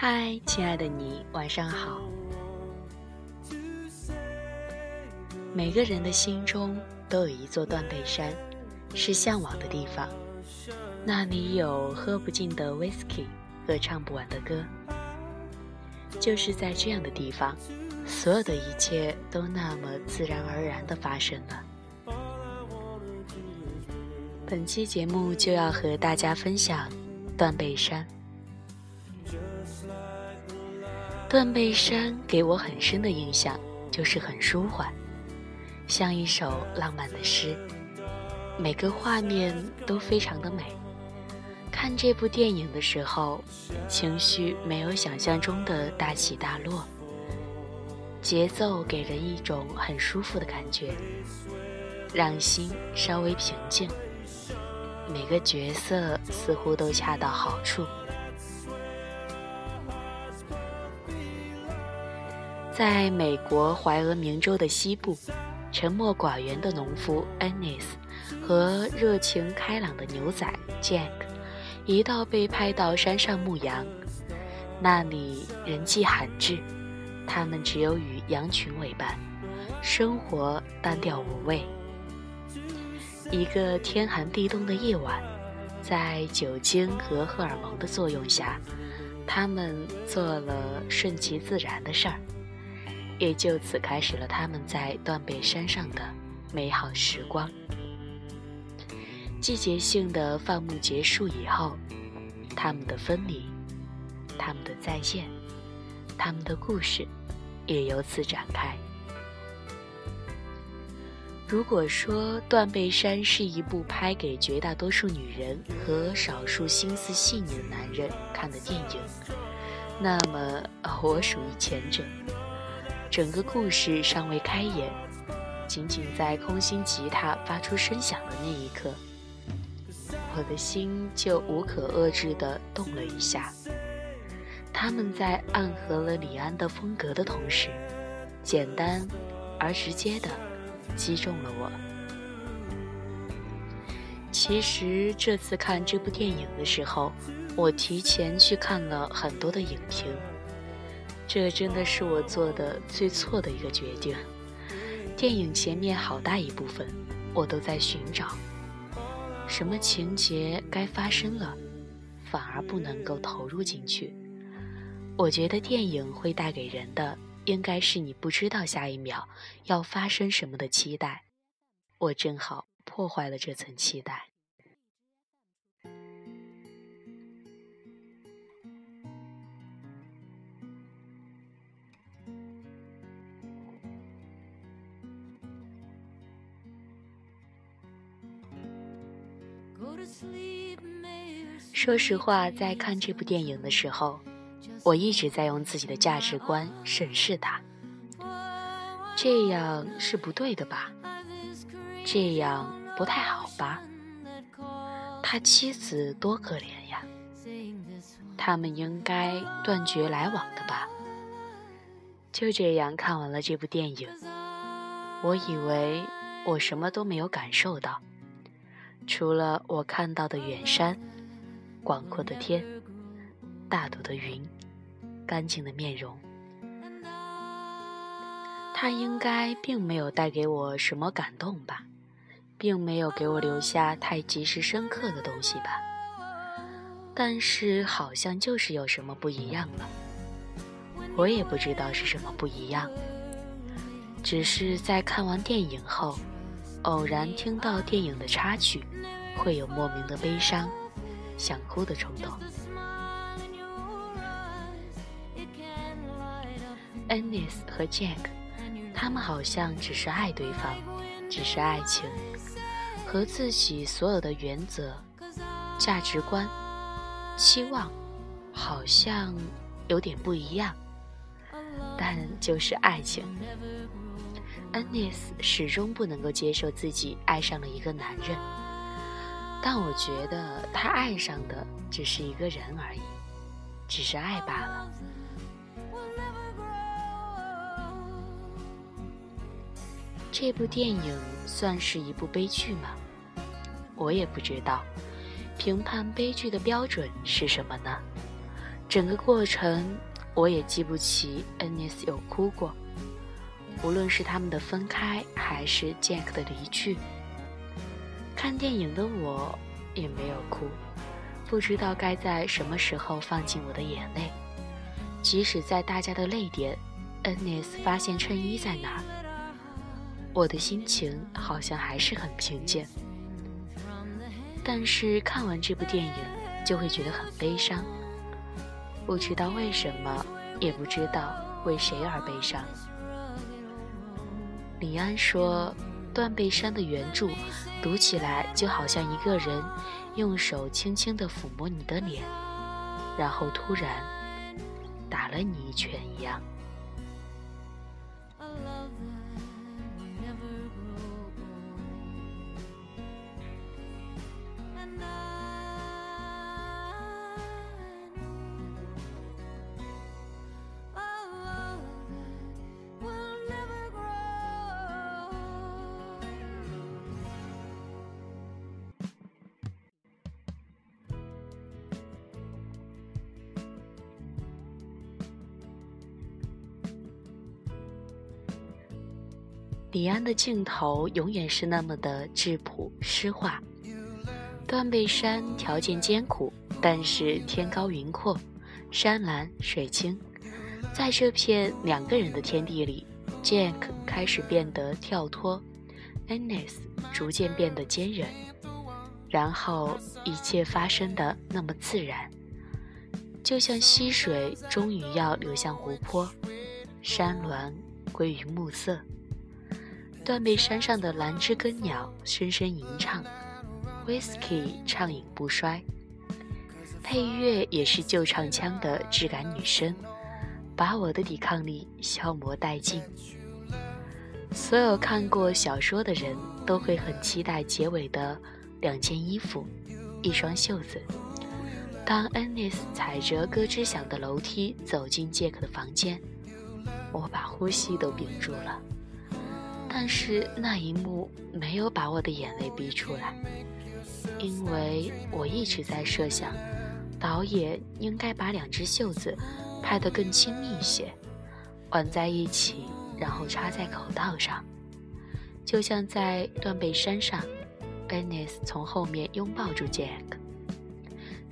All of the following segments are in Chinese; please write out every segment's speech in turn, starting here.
嗨，亲爱的你，晚上好。每个人的心中都有一座断背山，是向往的地方。那里有喝不尽的 whisky 和唱不完的歌。就是在这样的地方，所有的一切都那么自然而然地发生了。本期节目就要和大家分享断背山。断背山给我很深的印象，就是很舒缓，像一首浪漫的诗，每个画面都非常的美。看这部电影的时候，情绪没有想象中的大起大落，节奏给人一种很舒服的感觉，让心稍微平静。每个角色似乎都恰到好处。在美国怀俄明州的西部，沉默寡言的农夫 Ennis 和热情开朗的牛仔 Jack 一道被派到山上牧羊。那里人迹罕至，他们只有与羊群为伴，生活单调无味。一个天寒地冻的夜晚，在酒精和荷尔蒙的作用下，他们做了顺其自然的事儿，也就此开始了他们在断背山上的美好时光。季节性的放牧结束以后，他们的分离，他们的再见，他们的故事，也由此展开。如果说《断背山》是一部拍给绝大多数女人和少数心思细腻的男人看的电影，那么我属于前者。整个故事尚未开演，仅仅在空心吉他发出声响的那一刻，我的心就无可遏制地动了一下。他们在暗合了李安的风格的同时，简单而直接的。击中了我。其实这次看这部电影的时候，我提前去看了很多的影评，这真的是我做的最错的一个决定。电影前面好大一部分，我都在寻找什么情节该发生了，反而不能够投入进去。我觉得电影会带给人的。应该是你不知道下一秒要发生什么的期待，我正好破坏了这层期待。说实话，在看这部电影的时候。我一直在用自己的价值观审视他，这样是不对的吧？这样不太好吧？他妻子多可怜呀！他们应该断绝来往的吧？就这样看完了这部电影，我以为我什么都没有感受到，除了我看到的远山、广阔的天、大朵的云。干净的面容，他应该并没有带给我什么感动吧，并没有给我留下太及时深刻的东西吧。但是好像就是有什么不一样了，我也不知道是什么不一样，只是在看完电影后，偶然听到电影的插曲，会有莫名的悲伤、想哭的冲动。Ennis 和 Jack，他们好像只是爱对方，只是爱情，和自己所有的原则、价值观、期望，好像有点不一样，但就是爱情。Ennis 始终不能够接受自己爱上了一个男人，但我觉得他爱上的只是一个人而已，只是爱罢了。这部电影算是一部悲剧吗？我也不知道，评判悲剧的标准是什么呢？整个过程我也记不起恩尼斯有哭过，无论是他们的分开，还是 Jack 的离去。看电影的我也没有哭，不知道该在什么时候放进我的眼泪。即使在大家的泪点，恩尼斯发现衬衣在哪儿，我的心情好像还是很平静。但是看完这部电影，就会觉得很悲伤。不知道为什么，也不知道为谁而悲伤。李安说。断背山的原著读起来就好像一个人用手轻轻地抚摸你的脸，然后突然打了你一拳一样。李安的镜头永远是那么的质朴诗化。断背山条件艰苦，但是天高云阔，山蓝水清。在这片两个人的天地里，Jack 开始变得跳脱 a n n e s 逐渐变得坚韧，然后一切发生的那么自然，就像溪水终于要流向湖泊，山峦归于暮色。断背山上的兰芝根鸟声声吟唱，Whiskey 畅饮不衰。配乐也是旧唱腔的质感女声，把我的抵抗力消磨殆尽。所有看过小说的人都会很期待结尾的两件衣服，一双袖子。当 annis 踩着咯吱响的楼梯走进杰克的房间，我把呼吸都屏住了。但是那一幕没有把我的眼泪逼出来，因为我一直在设想，导演应该把两只袖子拍得更亲密一些，挽在一起，然后插在口袋上，就像在断背山上 b e n n i s 从后面拥抱住 Jack，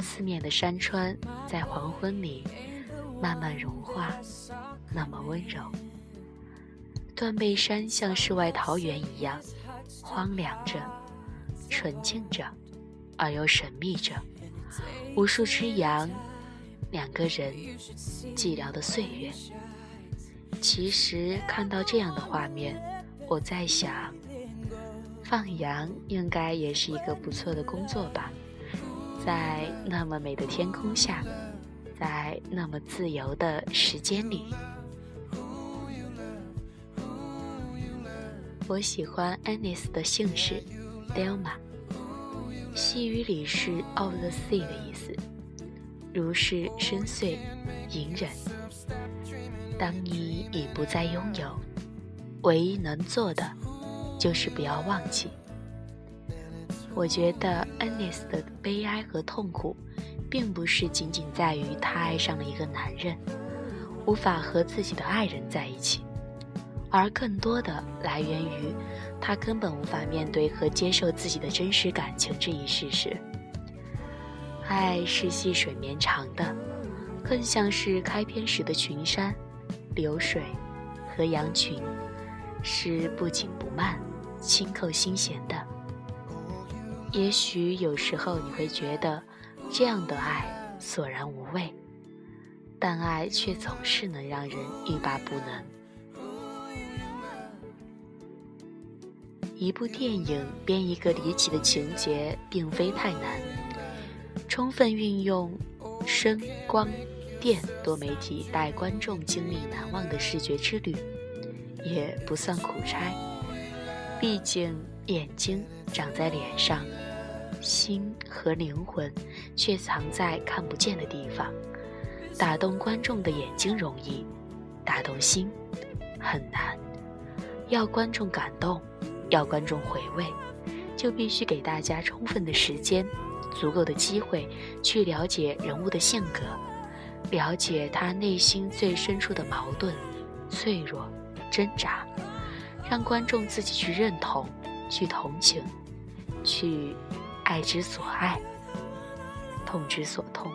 四面的山川在黄昏里慢慢融化，那么温柔。断背山像世外桃源一样，荒凉着，纯净着，而又神秘着。无数只羊，两个人，寂寥的岁月。其实看到这样的画面，我在想，放羊应该也是一个不错的工作吧。在那么美的天空下，在那么自由的时间里。我喜欢 Anis 的姓氏 Delma，西语里是 of the sea 的意思，如是深邃、隐忍。当你已不再拥有，唯一能做的就是不要忘记。我觉得 Anis 的悲哀和痛苦，并不是仅仅在于他爱上了一个男人，无法和自己的爱人在一起。而更多的来源于，他根本无法面对和接受自己的真实感情这一事实。爱是细水绵长的，更像是开篇时的群山、流水和羊群，是不紧不慢、轻扣心弦的。也许有时候你会觉得，这样的爱索然无味，但爱却总是能让人欲罢不能。一部电影编一个离奇的情节，并非太难。充分运用声、光、电多媒体，带观众经历难忘的视觉之旅，也不算苦差。毕竟眼睛长在脸上，心和灵魂却藏在看不见的地方。打动观众的眼睛容易，打动心很难。要观众感动。要观众回味，就必须给大家充分的时间，足够的机会去了解人物的性格，了解他内心最深处的矛盾、脆弱、挣扎，让观众自己去认同、去同情、去爱之所爱、痛之所痛。